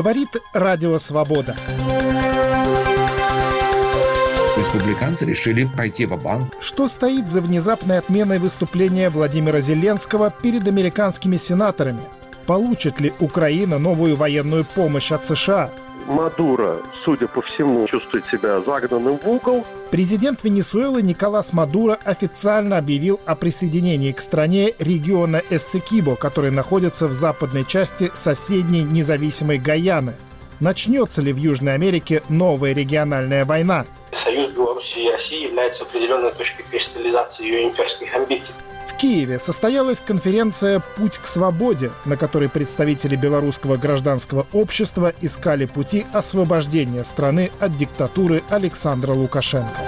Говорит Радио Свобода. Республиканцы решили пойти в банк Что стоит за внезапной отменой выступления Владимира Зеленского перед американскими сенаторами? Получит ли Украина новую военную помощь от США? Мадуро, судя по всему, чувствует себя загнанным в угол. Президент Венесуэлы Николас Мадуро официально объявил о присоединении к стране региона Эссекибо, который находится в западной части соседней независимой Гаяны. Начнется ли в Южной Америке новая региональная война? Союз Беларуси и России является определенной точкой кристаллизации ее имперских амбиций. Киеве состоялась конференция «Путь к свободе», на которой представители белорусского гражданского общества искали пути освобождения страны от диктатуры Александра Лукашенко.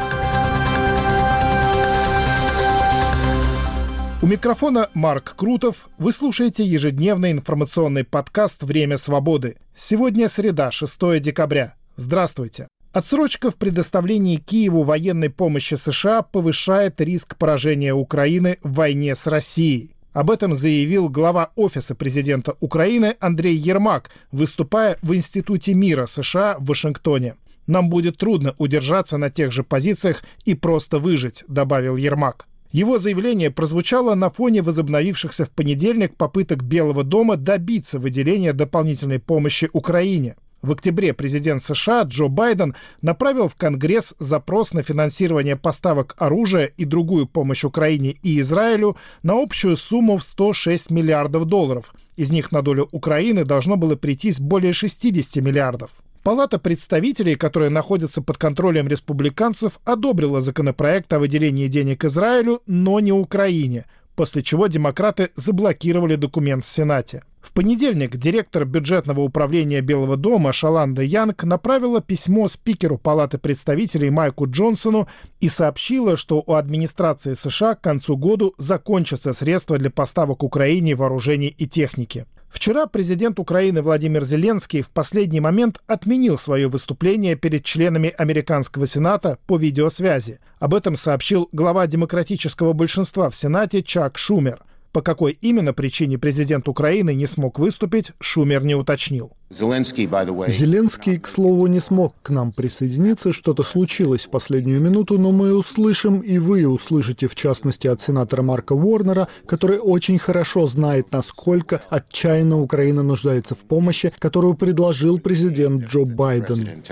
У микрофона Марк Крутов. Вы слушаете ежедневный информационный подкаст «Время свободы». Сегодня среда, 6 декабря. Здравствуйте. Отсрочка в предоставлении Киеву военной помощи США повышает риск поражения Украины в войне с Россией. Об этом заявил глава Офиса президента Украины Андрей Ермак, выступая в Институте мира США в Вашингтоне. «Нам будет трудно удержаться на тех же позициях и просто выжить», — добавил Ермак. Его заявление прозвучало на фоне возобновившихся в понедельник попыток Белого дома добиться выделения дополнительной помощи Украине. В октябре президент США Джо Байден направил в Конгресс запрос на финансирование поставок оружия и другую помощь Украине и Израилю на общую сумму в 106 миллиардов долларов. Из них на долю Украины должно было прийтись более 60 миллиардов. Палата представителей, которая находится под контролем республиканцев, одобрила законопроект о выделении денег Израилю, но не Украине, после чего демократы заблокировали документ в Сенате. В понедельник директор бюджетного управления Белого дома Шаланда Янг направила письмо спикеру Палаты представителей Майку Джонсону и сообщила, что у администрации США к концу года закончатся средства для поставок Украине вооружений и техники. Вчера президент Украины Владимир Зеленский в последний момент отменил свое выступление перед членами Американского Сената по видеосвязи. Об этом сообщил глава демократического большинства в Сенате Чак Шумер – по какой именно причине президент Украины не смог выступить, Шумер не уточнил. Зеленский, к слову, не смог к нам присоединиться, что-то случилось в последнюю минуту, но мы услышим, и вы услышите, в частности, от сенатора Марка Уорнера, который очень хорошо знает, насколько отчаянно Украина нуждается в помощи, которую предложил президент Джо Байден.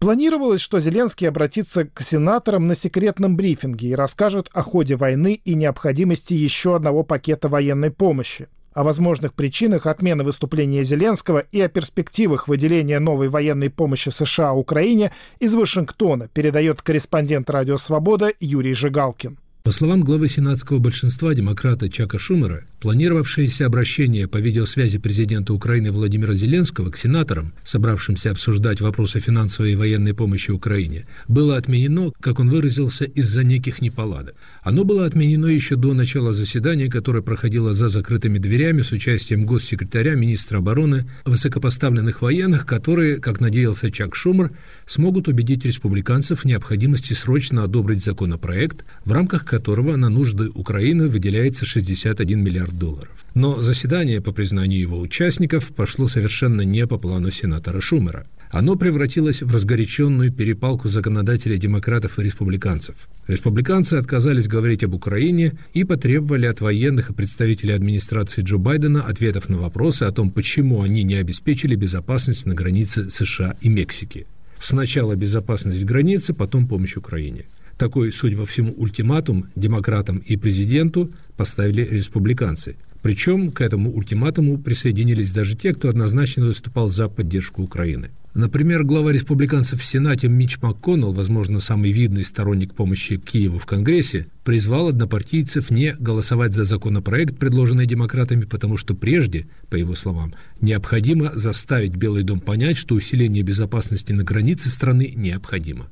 Планировалось, что Зеленский обратится к сенаторам на секретном брифинге и расскажет о ходе войны и необходимости еще одного пакета военной помощи, о возможных причинах отмены выступления Зеленского и о перспективах выделения новой военной помощи США Украине из Вашингтона, передает корреспондент «Радио Свобода» Юрий Жигалкин. По словам главы сенатского большинства демократа Чака Шумера, планировавшееся обращение по видеосвязи президента Украины Владимира Зеленского к сенаторам, собравшимся обсуждать вопросы финансовой и военной помощи Украине, было отменено, как он выразился, из-за неких неполадок. Оно было отменено еще до начала заседания, которое проходило за закрытыми дверями с участием госсекретаря, министра обороны, высокопоставленных военных, которые, как надеялся Чак Шумер, смогут убедить республиканцев в необходимости срочно одобрить законопроект, в рамках которого на нужды Украины выделяется 61 миллиард долларов. Но заседание, по признанию его участников, пошло совершенно не по плану сенатора Шумера. Оно превратилось в разгоряченную перепалку законодателей демократов и республиканцев. Республиканцы отказались говорить об Украине и потребовали от военных и представителей администрации Джо Байдена ответов на вопросы о том, почему они не обеспечили безопасность на границе США и Мексики. Сначала безопасность границы, потом помощь Украине. Такой, судя по всему, ультиматум демократам и президенту поставили республиканцы. Причем к этому ультиматуму присоединились даже те, кто однозначно выступал за поддержку Украины. Например, глава республиканцев в Сенате Мич МакКоннелл, возможно, самый видный сторонник помощи Киеву в Конгрессе, призвал однопартийцев не голосовать за законопроект, предложенный демократами, потому что прежде, по его словам, необходимо заставить Белый дом понять, что усиление безопасности на границе страны необходимо.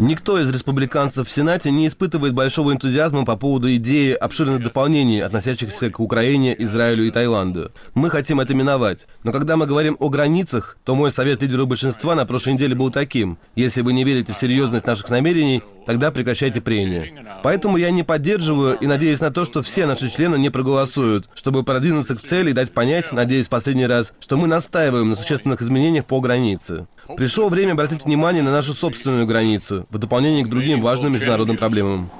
Никто из республиканцев в Сенате не испытывает большого энтузиазма по поводу идеи обширных дополнений, относящихся к Украине, Израилю и Таиланду. Мы хотим это миновать. Но когда мы говорим о границах, то мой совет лидеру большинства на прошлой неделе был таким. Если вы не верите в серьезность наших намерений, тогда прекращайте прения. Поэтому я не поддерживаю и надеюсь на то, что все наши члены не проголосуют, чтобы продвинуться к цели и дать понять, надеюсь, последний раз, что мы настаиваем на существенных изменениях по границе. Пришло время обратить внимание на нашу собственную границу, в дополнение к другим важным международным проблемам.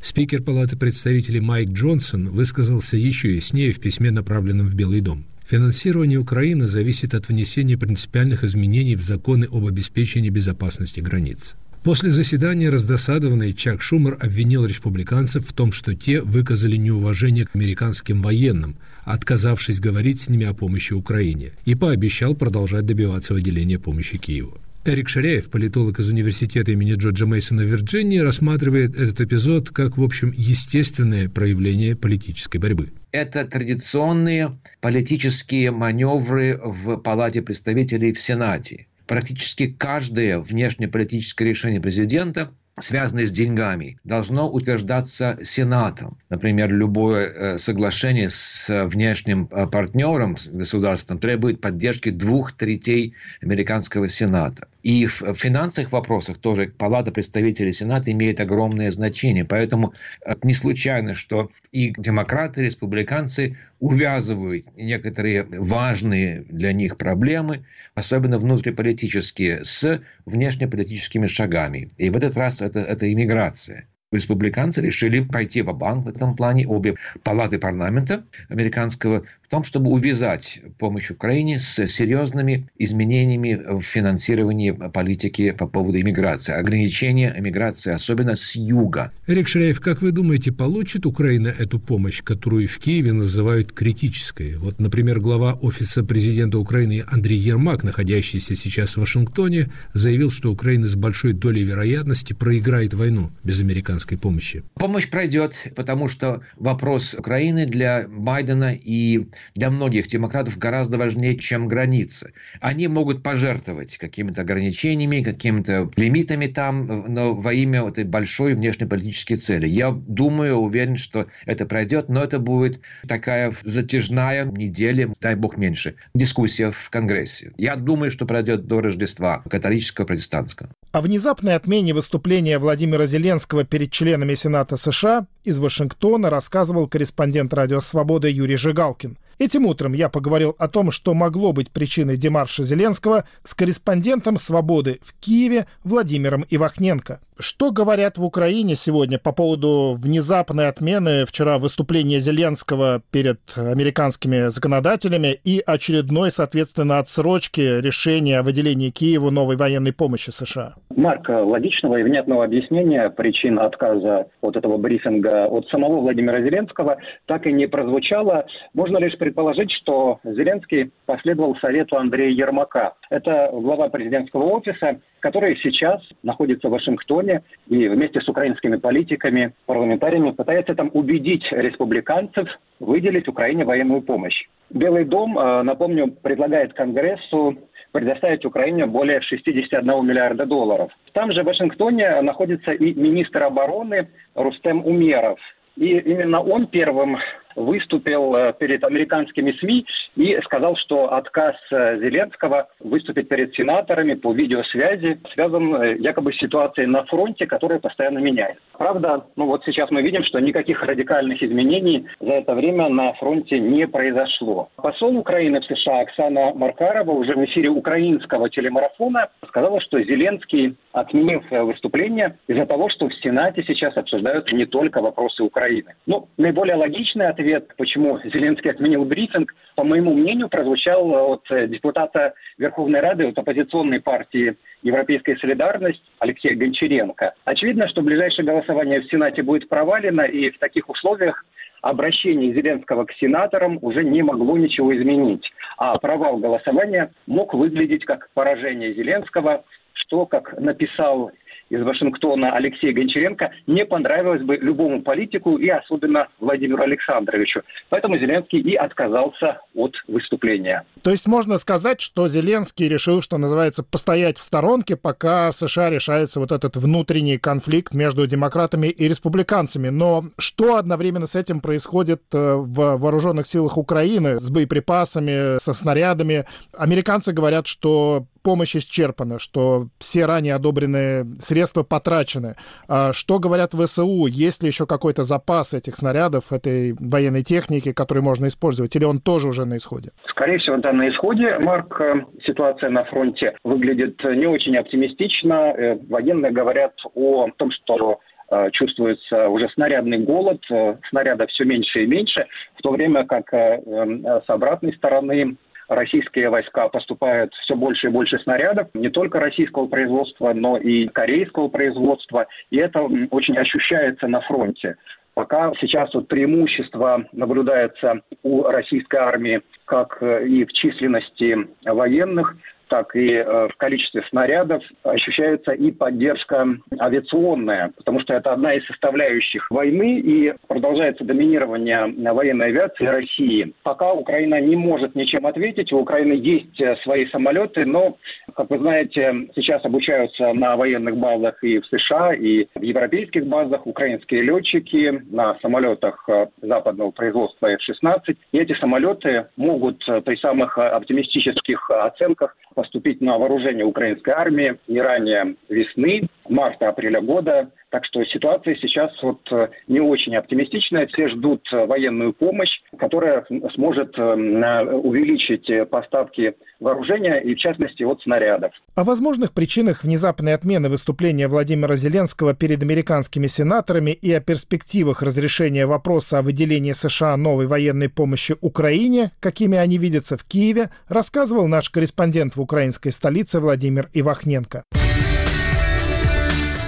Спикер Палаты представителей Майк Джонсон высказался еще яснее в письме, направленном в Белый дом. Финансирование Украины зависит от внесения принципиальных изменений в законы об обеспечении безопасности границ. После заседания раздосадованный Чак Шумер обвинил республиканцев в том, что те выказали неуважение к американским военным, отказавшись говорить с ними о помощи Украине, и пообещал продолжать добиваться выделения помощи Киеву. Эрик Шаряев, политолог из университета имени Джорджа Мейсона в Вирджинии, рассматривает этот эпизод как, в общем, естественное проявление политической борьбы. Это традиционные политические маневры в Палате представителей в Сенате практически каждое внешнеполитическое решение президента связанное с деньгами, должно утверждаться Сенатом. Например, любое э, соглашение с внешним э, партнером, с государством, требует поддержки двух третей американского Сената. И в финансовых вопросах тоже Палата представителей Сената имеет огромное значение. Поэтому э, не случайно, что и демократы, и республиканцы увязывают некоторые важные для них проблемы, особенно внутриполитические, с внешнеполитическими шагами. И в этот раз это, это иммиграция республиканцы решили пойти в банк в этом плане, обе палаты парламента американского, в том, чтобы увязать помощь Украине с серьезными изменениями в финансировании политики по поводу иммиграции, ограничения иммиграции, особенно с юга. Эрик Шрейф, как вы думаете, получит Украина эту помощь, которую в Киеве называют критической? Вот, например, глава Офиса президента Украины Андрей Ермак, находящийся сейчас в Вашингтоне, заявил, что Украина с большой долей вероятности проиграет войну без американцев американской помощи? Помощь пройдет, потому что вопрос Украины для Байдена и для многих демократов гораздо важнее, чем границы. Они могут пожертвовать какими-то ограничениями, какими-то лимитами там, но во имя этой большой внешнеполитической цели. Я думаю, уверен, что это пройдет, но это будет такая затяжная неделя, дай бог меньше, дискуссия в Конгрессе. Я думаю, что пройдет до Рождества, католического, протестантского. О внезапной отмене выступления Владимира Зеленского перед членами Сената США из Вашингтона рассказывал корреспондент «Радио Свобода» Юрий Жигалкин. Этим утром я поговорил о том, что могло быть причиной демарша Зеленского с корреспондентом «Свободы» в Киеве Владимиром Ивахненко. Что говорят в Украине сегодня по поводу внезапной отмены вчера выступления Зеленского перед американскими законодателями и очередной, соответственно, отсрочки решения о выделении Киеву новой военной помощи США? Марк, логичного и внятного объяснения причин отказа от этого брифинга от самого Владимира Зеленского так и не прозвучало. Можно лишь предположить, что Зеленский последовал совету Андрея Ермака. Это глава президентского офиса, который сейчас находится в Вашингтоне и вместе с украинскими политиками, парламентариями пытается там убедить республиканцев выделить Украине военную помощь. Белый дом, э, напомню, предлагает Конгрессу предоставить Украине более 61 миллиарда долларов. Там же в Вашингтоне находится и министр обороны Рустем Умеров. И именно он первым выступил э, перед американскими СМИ и сказал, что отказ э, Зеленского выступить перед сенаторами по видеосвязи связан э, якобы с ситуацией на фронте, которая постоянно меняется. Правда, ну вот сейчас мы видим, что никаких радикальных изменений за это время на фронте не произошло. Посол Украины в США Оксана Маркарова уже в эфире украинского телемарафона сказала, что Зеленский отменил выступление из-за того, что в Сенате сейчас обсуждают не только вопросы Украины. Ну, наиболее логичный ответ ответ, почему Зеленский отменил брифинг, по моему мнению, прозвучал от э, депутата Верховной Рады, от оппозиционной партии «Европейская солидарность» Алексея Гончаренко. Очевидно, что ближайшее голосование в Сенате будет провалено, и в таких условиях обращение Зеленского к сенаторам уже не могло ничего изменить. А провал голосования мог выглядеть как поражение Зеленского, что, как написал из Вашингтона Алексея Гончаренко не понравилось бы любому политику и особенно Владимиру Александровичу. Поэтому Зеленский и отказался от выступления. То есть можно сказать, что Зеленский решил, что называется, постоять в сторонке, пока в США решается вот этот внутренний конфликт между демократами и республиканцами. Но что одновременно с этим происходит э, в вооруженных силах Украины с боеприпасами, со снарядами? Американцы говорят, что помощь исчерпана, что все ранее одобренные средства потрачены. А что говорят ВСУ? Есть ли еще какой-то запас этих снарядов, этой военной техники, которую можно использовать, или он тоже уже на исходе? Скорее всего, да, на исходе, Марк. Э, ситуация на фронте выглядит не очень оптимистично. Э, военные говорят о том, что Э, чувствуется уже снарядный голод, э, снаряда все меньше и меньше, в то время как э, с обратной стороны российские войска поступают все больше и больше снарядов, не только российского производства, но и корейского производства, и это очень ощущается на фронте. Пока сейчас вот преимущество наблюдается у российской армии как и в численности военных, так и э, в количестве снарядов ощущается и поддержка авиационная, потому что это одна из составляющих войны и продолжается доминирование военной авиации России. Пока Украина не может ничем ответить, у Украины есть э, свои самолеты, но, как вы знаете, сейчас обучаются на военных базах и в США, и в европейских базах украинские летчики на самолетах э, западного производства F-16. И эти самолеты могут при самых оптимистических оценках поступить на вооружение украинской армии не ранее весны, марта-апреля года. Так что ситуация сейчас вот э, не очень оптимистичная. Все ждут э, военную помощь, которая сможет э, увеличить поставки вооружения и, в частности, от снарядов. О возможных причинах внезапной отмены выступления Владимира Зеленского перед американскими сенаторами и о перспективах разрешения вопроса о выделении США новой военной помощи Украине, какими они видятся в Киеве, рассказывал наш корреспондент в украинской столице Владимир Ивахненко.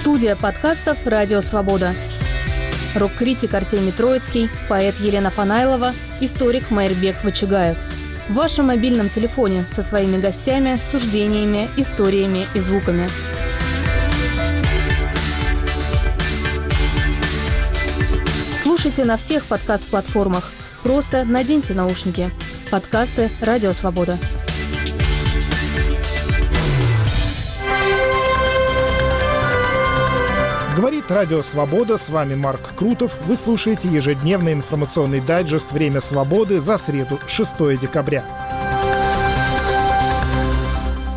Студия подкастов «Радио Свобода». Рок-критик Артемий Троицкий, поэт Елена Фанайлова, историк Майрбек Вачигаев. В вашем мобильном телефоне со своими гостями, суждениями, историями и звуками. Слушайте на всех подкаст-платформах. Просто наденьте наушники. Подкасты «Радио Свобода». Говорит Радио Свобода, с вами Марк Крутов. Вы слушаете ежедневный информационный дайджест «Время свободы» за среду, 6 декабря.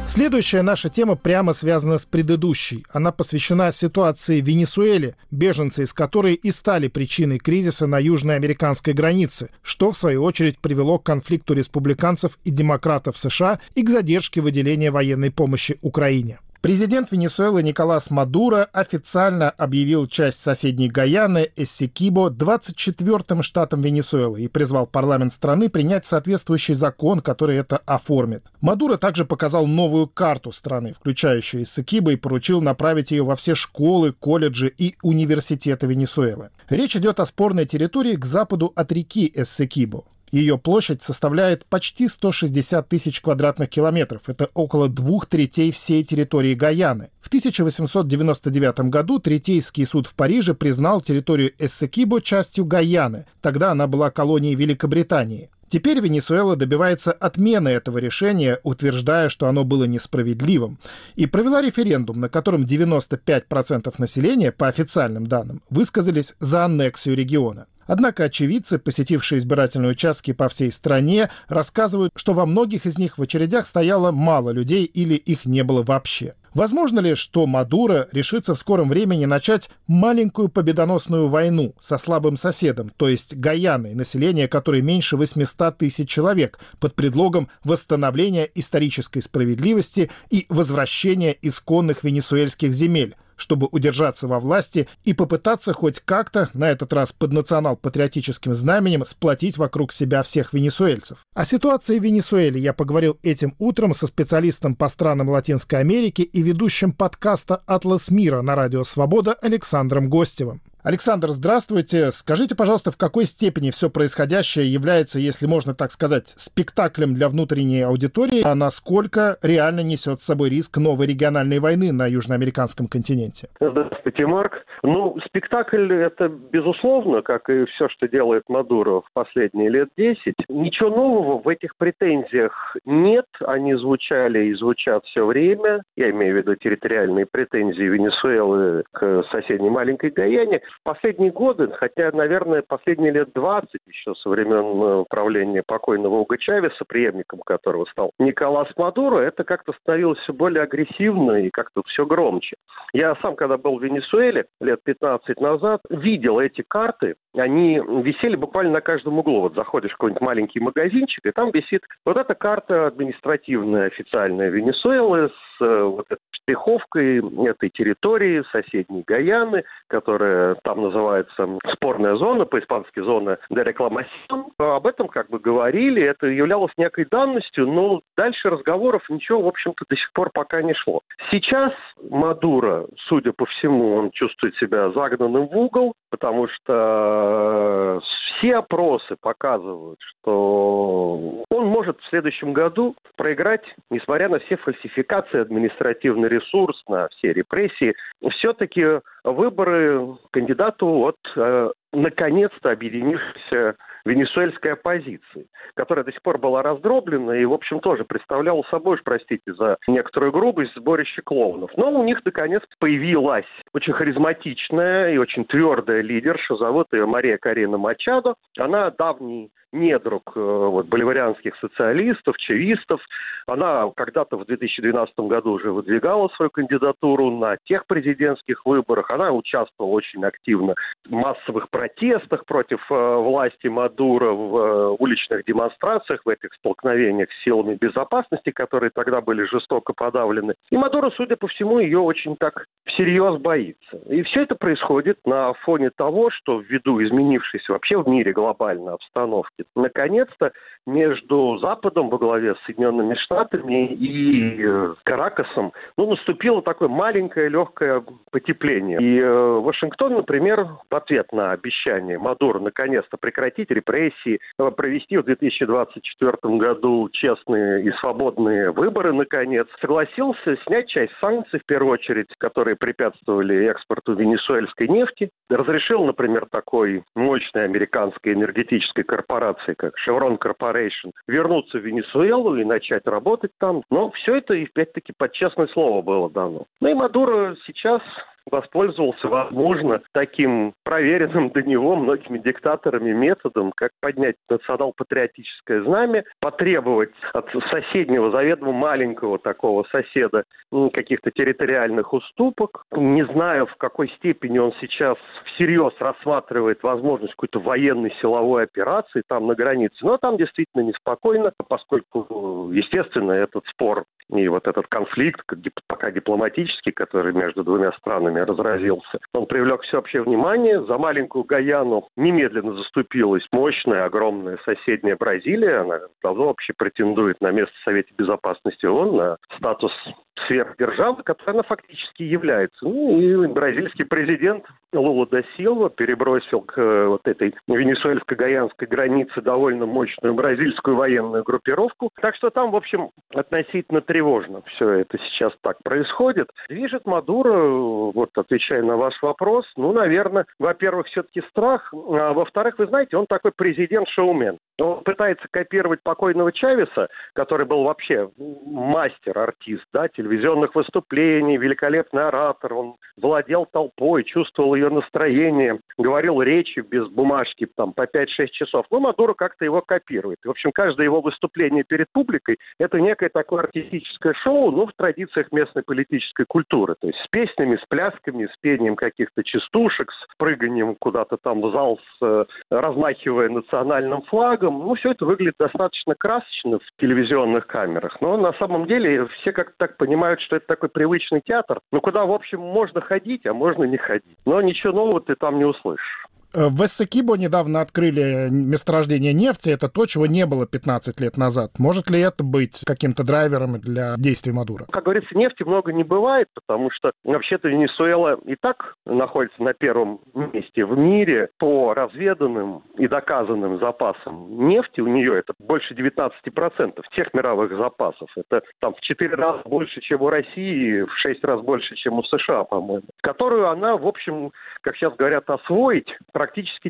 Следующая наша тема прямо связана с предыдущей. Она посвящена ситуации в Венесуэле, беженцы из которой и стали причиной кризиса на южной американской границе, что, в свою очередь, привело к конфликту республиканцев и демократов США и к задержке выделения военной помощи Украине. Президент Венесуэлы Николас Мадуро официально объявил часть соседней Гаяны Эссекибо 24-м штатом Венесуэлы и призвал парламент страны принять соответствующий закон, который это оформит. Мадуро также показал новую карту страны, включающую Эссекибо, и поручил направить ее во все школы, колледжи и университеты Венесуэлы. Речь идет о спорной территории к западу от реки Эссекибо. Ее площадь составляет почти 160 тысяч квадратных километров. Это около двух третей всей территории Гаяны. В 1899 году Третейский суд в Париже признал территорию Эссекибо частью Гаяны. Тогда она была колонией Великобритании. Теперь Венесуэла добивается отмены этого решения, утверждая, что оно было несправедливым, и провела референдум, на котором 95% населения, по официальным данным, высказались за аннексию региона. Однако очевидцы, посетившие избирательные участки по всей стране, рассказывают, что во многих из них в очередях стояло мало людей или их не было вообще. Возможно ли, что Мадуро решится в скором времени начать маленькую победоносную войну со слабым соседом, то есть Гаяной, население которой меньше 800 тысяч человек, под предлогом восстановления исторической справедливости и возвращения исконных венесуэльских земель, чтобы удержаться во власти и попытаться хоть как-то, на этот раз под национал-патриотическим знаменем, сплотить вокруг себя всех венесуэльцев. О ситуации в Венесуэле я поговорил этим утром со специалистом по странам Латинской Америки и ведущим подкаста «Атлас мира» на радио «Свобода» Александром Гостевым. Александр, здравствуйте. Скажите, пожалуйста, в какой степени все происходящее является, если можно так сказать, спектаклем для внутренней аудитории, а насколько реально несет с собой риск новой региональной войны на южноамериканском континенте? Здравствуйте, Марк. Ну, спектакль это безусловно, как и все, что делает Мадуро в последние лет 10. Ничего нового в этих претензиях нет. Они звучали и звучат все время. Я имею в виду территориальные претензии Венесуэлы к соседней маленькой Гаяне. Последние годы, хотя, наверное, последние лет 20 еще со времен правления покойного Уга Чавеса, преемником которого стал Николас Мадуро, это как-то становилось все более агрессивно и как-то все громче. Я сам, когда был в Венесуэле лет 15 назад, видел эти карты, они висели буквально на каждом углу. Вот заходишь в какой-нибудь маленький магазинчик, и там висит вот эта карта административная, официальная Венесуэлы с э, вот этой штриховкой этой территории, соседней Гаяны, которая там называется спорная зона, по-испански зона де рекламасион. Об этом как бы говорили, это являлось некой данностью, но дальше разговоров ничего, в общем-то, до сих пор пока не шло. Сейчас Мадуро, судя по всему, он чувствует себя загнанным в угол, потому что все опросы показывают, что он может в следующем году проиграть, несмотря на все фальсификации, административный ресурс, на все репрессии. Все-таки выборы кандидату от э, наконец-то объединившейся венесуэльской оппозиции, которая до сих пор была раздроблена и, в общем, тоже представляла собой, простите за некоторую грубость, сборище клоунов. Но у них, наконец, появилась очень харизматичная и очень твердая лидерша, зовут ее Мария Карина Мачадо. Она давний недруг э, вот, боливарианских социалистов, чавистов. Она когда-то в 2012 году уже выдвигала свою кандидатуру на тех президентских выборах. Она участвовала очень активно в массовых протестах против э, власти Мадура, в э, уличных демонстрациях, в этих столкновениях с силами безопасности, которые тогда были жестоко подавлены. И Мадуро, судя по всему, ее очень так всерьез боится. И все это происходит на фоне того, что ввиду изменившейся вообще в мире глобальной обстановки, наконец-то между Западом во главе с Соединенными Штатами и э, Каракасом ну, наступило такое маленькое легкое потепление. И э, Вашингтон, например, в ответ на обещание Мадура наконец-то прекратить репрессии, э, провести в 2024 году честные и свободные выборы, наконец, согласился снять часть санкций, в первую очередь, которые препятствовали экспорту венесуэльской нефти. Разрешил, например, такой мощной американской энергетической корпорации, как Chevron Corporation, вернуться в Венесуэлу и начать работать там. Но все это, опять-таки, под честное слово было дано. Ну и Мадуро сейчас воспользовался, возможно, таким проверенным до него многими диктаторами методом, как поднять национал-патриотическое знамя, потребовать от соседнего, заведомо маленького такого соседа каких-то территориальных уступок. Не знаю, в какой степени он сейчас всерьез рассматривает возможность какой-то военной силовой операции там на границе, но там действительно неспокойно, поскольку, естественно, этот спор и вот этот конфликт, пока дипломатический, который между двумя странами разразился, он привлек всеобщее внимание. За маленькую Гаяну немедленно заступилась мощная, огромная соседняя Бразилия. Она давно вообще претендует на место в Совете Безопасности ООН, на статус сверхдержавы, которой она фактически является. Ну и бразильский президент Лула да Силва перебросил к э, вот этой венесуэльско-гаянской границе довольно мощную бразильскую военную группировку. Так что там, в общем, относительно тревожно все это сейчас так происходит. Движет Мадуро, вот отвечая на ваш вопрос, ну, наверное, во-первых, все-таки страх, а во-вторых, вы знаете, он такой президент-шоумен. Он пытается копировать покойного Чавеса, который был вообще мастер-артист, да, телевизионных выступлений, великолепный оратор, он владел толпой, чувствовал ее настроение, говорил речи без бумажки там по 5-6 часов. Ну, Мадуро как-то его копирует. В общем, каждое его выступление перед публикой – это некое такое артистическое шоу, ну, в традициях местной политической культуры. То есть с песнями, с плясками, с пением каких-то частушек, с прыганием куда-то там в зал, с, э, размахивая национальным флагом. Ну, все это выглядит достаточно красочно в телевизионных камерах. Но на самом деле все как-то так понимают, что это такой привычный театр, ну, куда, в общем, можно ходить, а можно не ходить. Но ничего нового ты там не услышишь. В Эссекибо недавно открыли месторождение нефти. Это то, чего не было 15 лет назад. Может ли это быть каким-то драйвером для действий Мадура? Как говорится, нефти много не бывает, потому что вообще-то Венесуэла и так находится на первом месте в мире по разведанным и доказанным запасам нефти. У нее это больше 19% всех мировых запасов. Это там в 4 раза больше, чем у России, в 6 раз больше, чем у США, по-моему. Которую она, в общем, как сейчас говорят, освоить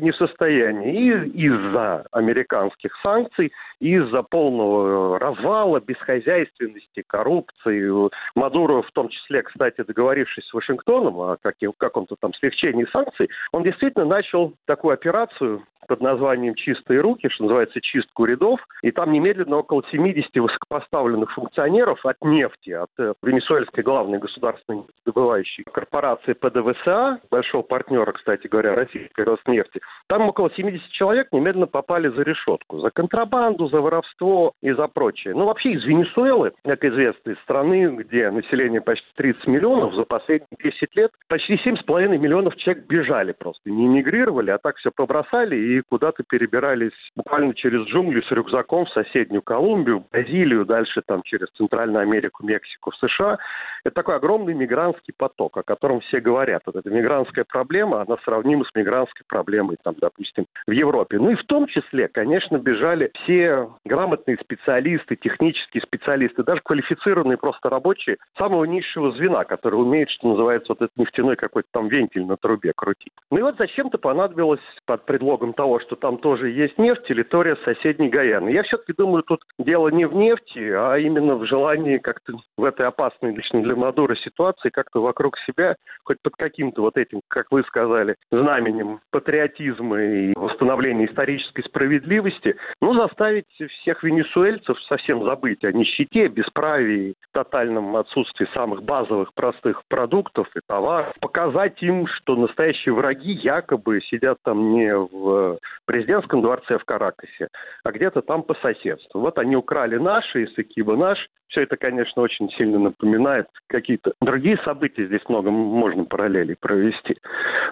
не в состоянии. И из-за американских санкций, из-за полного развала, бесхозяйственности, коррупции. Мадуро, в том числе, кстати, договорившись с Вашингтоном о каком-то там смягчении санкций, он действительно начал такую операцию под названием «Чистые руки», что называется чистку рядов, и там немедленно около 70 высокопоставленных функционеров от нефти, от э, венесуэльской главной государственной добывающей корпорации ПДВСА, большого партнера, кстати говоря, российской Роснефти, там около 70 человек немедленно попали за решетку, за контрабанду, за воровство и за прочее. Ну, вообще из Венесуэлы, как известно, из страны, где население почти 30 миллионов, за последние 10 лет почти 7,5 миллионов человек бежали просто, не эмигрировали, а так все побросали и куда-то перебирались буквально через джунгли с рюкзаком в соседнюю Колумбию, Бразилию, дальше там через Центральную Америку, Мексику, в США. Это такой огромный мигрантский поток, о котором все говорят. Вот эта мигрантская проблема, она сравнима с мигрантской проблемой, там, допустим, в Европе. Ну и в том числе, конечно, бежали все грамотные специалисты, технические специалисты, даже квалифицированные просто рабочие самого низшего звена, которые умеют, что называется, вот этот нефтяной какой-то там вентиль на трубе крутить. Ну и вот зачем-то понадобилось под предлогом того, что там тоже есть нефть, территория соседней Гаяны. Я все-таки думаю, тут дело не в нефти, а именно в желании как-то в этой опасной лично для Мадура ситуации как-то вокруг себя, хоть под каким-то вот этим, как вы сказали, знаменем патриотизма и восстановления исторической справедливости, ну, заставить всех венесуэльцев совсем забыть о нищете, бесправии, тотальном отсутствии самых базовых простых продуктов и товаров, показать им, что настоящие враги якобы сидят там не в президентском дворце в Каракасе, а где-то там по соседству. Вот они украли наши, Исакиба наш. Все это, конечно, очень сильно напоминает какие-то другие события. Здесь много можно параллелей провести.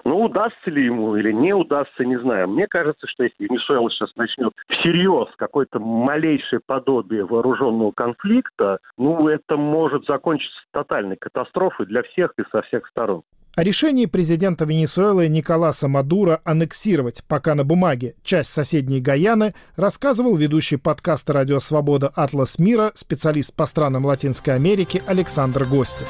Но удастся ли ему или не удастся, не знаю. Мне кажется, что если Венесуэла сейчас начнет всерьез какое-то малейшее подобие вооруженного конфликта, ну, это может закончиться тотальной катастрофой для всех и со всех сторон. О решении президента Венесуэлы Николаса Мадура аннексировать пока на бумаге часть соседней Гаяны рассказывал ведущий подкаста «Радио Свобода. Атлас мира» специалист по странам Латинской Америки Александр Гостев.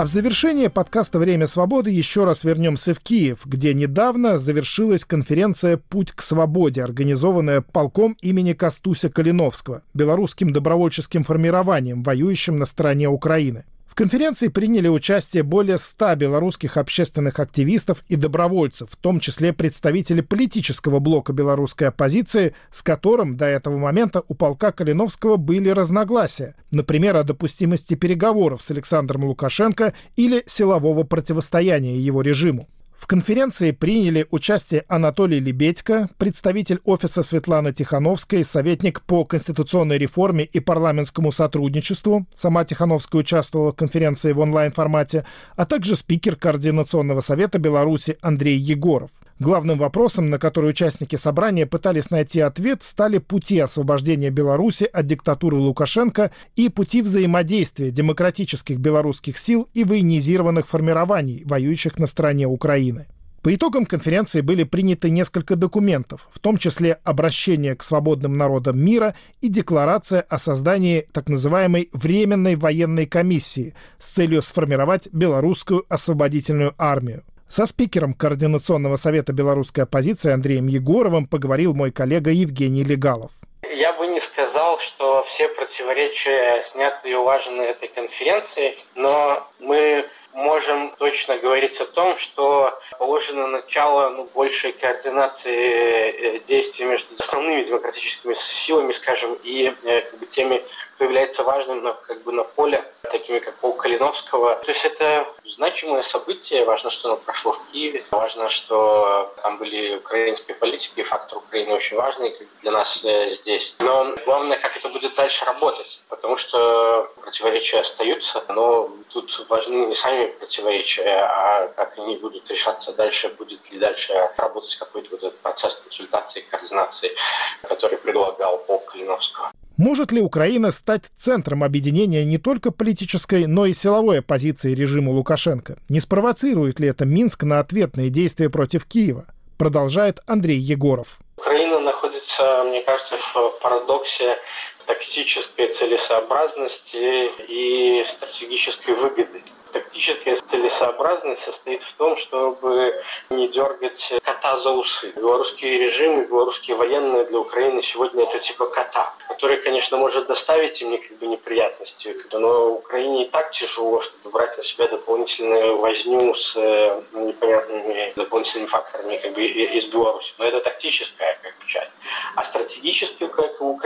А в завершение подкаста «Время свободы» еще раз вернемся в Киев, где недавно завершилась конференция «Путь к свободе», организованная полком имени Костуся Калиновского, белорусским добровольческим формированием, воюющим на стороне Украины. В конференции приняли участие более 100 белорусских общественных активистов и добровольцев, в том числе представители политического блока белорусской оппозиции, с которым до этого момента у полка Калиновского были разногласия, например, о допустимости переговоров с Александром Лукашенко или силового противостояния его режиму. В конференции приняли участие Анатолий Лебедько, представитель офиса Светланы Тихановской, советник по конституционной реформе и парламентскому сотрудничеству. Сама Тихановская участвовала в конференции в онлайн-формате, а также спикер Координационного совета Беларуси Андрей Егоров. Главным вопросом, на который участники собрания пытались найти ответ, стали пути освобождения Беларуси от диктатуры Лукашенко и пути взаимодействия демократических белорусских сил и военизированных формирований, воюющих на стороне Украины. По итогам конференции были приняты несколько документов, в том числе обращение к свободным народам мира и декларация о создании так называемой Временной военной комиссии с целью сформировать белорусскую освободительную армию. Со спикером Координационного совета белорусской оппозиции Андреем Егоровым поговорил мой коллега Евгений Легалов. Я бы не сказал, что все противоречия сняты и улажены этой конференции, но мы можем точно говорить о том, что положено начало ну, большей координации э, действий между основными демократическими силами, скажем, и э, как бы, теми, кто является важным на, как бы, на поле, такими как Пол Калиновского. То есть это значимое событие. Важно, что оно прошло в Киеве. Важно, что там были украинские политики. Фактор Украины очень важный для нас э, здесь. Но главное, как это будет дальше работать. Потому что противоречия остаются. Но тут важны не сами противоречия, а как они будут решаться дальше. Будет ли дальше работать какой-то вот этот процесс консультации, координации, который предлагал Пол Калиновского. Может ли Украина стать центром объединения не только политической, но и силовой оппозиции режиму Лукашенко? Не спровоцирует ли это Минск на ответные действия против Киева? Продолжает Андрей Егоров. Украина находится, мне кажется, в парадоксе тактической целесообразности и стратегической выгоды. Стратегическая целесообразность состоит в том, чтобы не дергать кота за усы. Белорусский режим и белорусские военные для Украины сегодня это типа кота, который, конечно, может доставить им как бы неприятности, но Украине и так тяжело, чтобы брать на себя дополнительную возню с э, непонятными дополнительными факторами как бы из Беларуси. Но это тактическая как бы, часть. А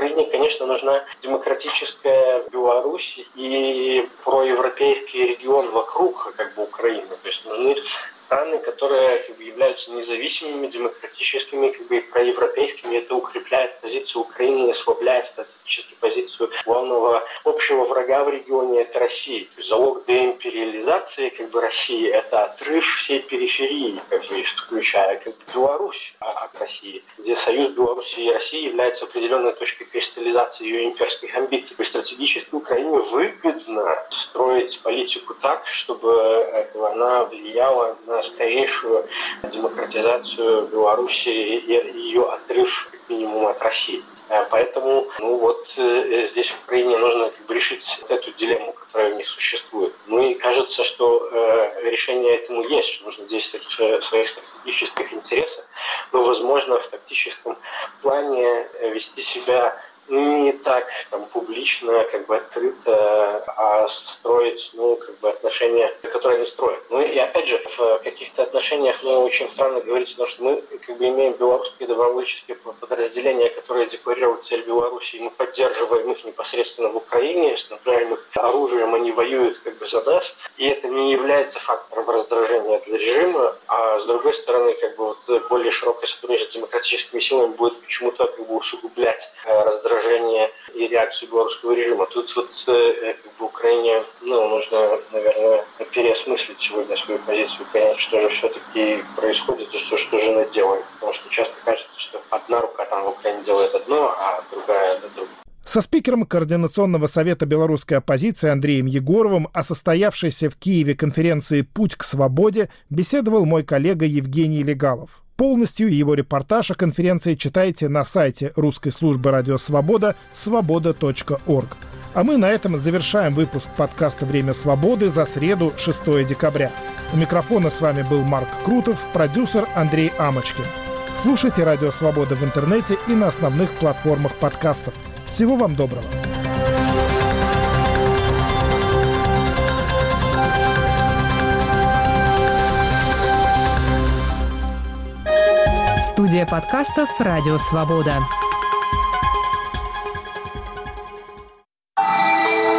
Украине, конечно, нужна демократическая Беларусь и проевропейский регион вокруг как бы Украины. То есть нужны страны, которые как бы, являются независимыми, демократическими, как бы, проевропейскими. Это укрепляет позицию Украины ослабляет стратегически позицию главного общего врага в регионе – это Россия. То есть залог деимпериализации как бы, России – это отрыв всей периферии, как бы, включая как бы, Беларусь от России, где союз Беларуси и России является определенной точкой кристаллизации ее имперских амбиций. То есть стратегически Украине выгодно строить политику так, чтобы она влияла на скорейшую демократизацию Беларуси и ее отрыв как минимум от России. Э, поэтому, ну вот э, здесь в Украине нужно как бы, решить эту дилемму, которая у них существует. Ну и кажется, что э, решение этому есть, что нужно действовать в своих стратегических интересах, но, возможно, в тактическом плане вести себя не так там, публично, как бы открыто, а строить, ну, как бы отношения, которые они строят. Ну и опять же, в каких-то отношениях, ну, очень странно говорить, потому что мы как бы имеем белорусские добровольческие подразделения, которые декларируют цель Беларуси, и мы поддерживаем их непосредственно в Украине, снабжаем их оружием, они воюют как бы за нас, и это не является фактором раздражения для режима, а с другой стороны, как бы вот более широкое сотрудничество с демократическими силами будет почему-то как бы усугублять э, раздражение и реакцию белорусского режима. Тут вот э, как бы Украине ну, нужно, наверное, переосмыслить сегодня свою позицию, понять, что же все-таки происходит и что, что же она делает. Потому что часто кажется, что одна рука там в Украине делает одно, а другая другое. Со спикером Координационного совета белорусской оппозиции Андреем Егоровым о состоявшейся в Киеве конференции «Путь к свободе» беседовал мой коллега Евгений Легалов. Полностью его репортаж о конференции читайте на сайте русской службы «Радио Свобода» свобода.орг. А мы на этом завершаем выпуск подкаста «Время свободы» за среду, 6 декабря. У микрофона с вами был Марк Крутов, продюсер Андрей Амочкин. Слушайте «Радио Свобода» в интернете и на основных платформах подкастов. Всего вам доброго! Студия подкастов «Радио Свобода».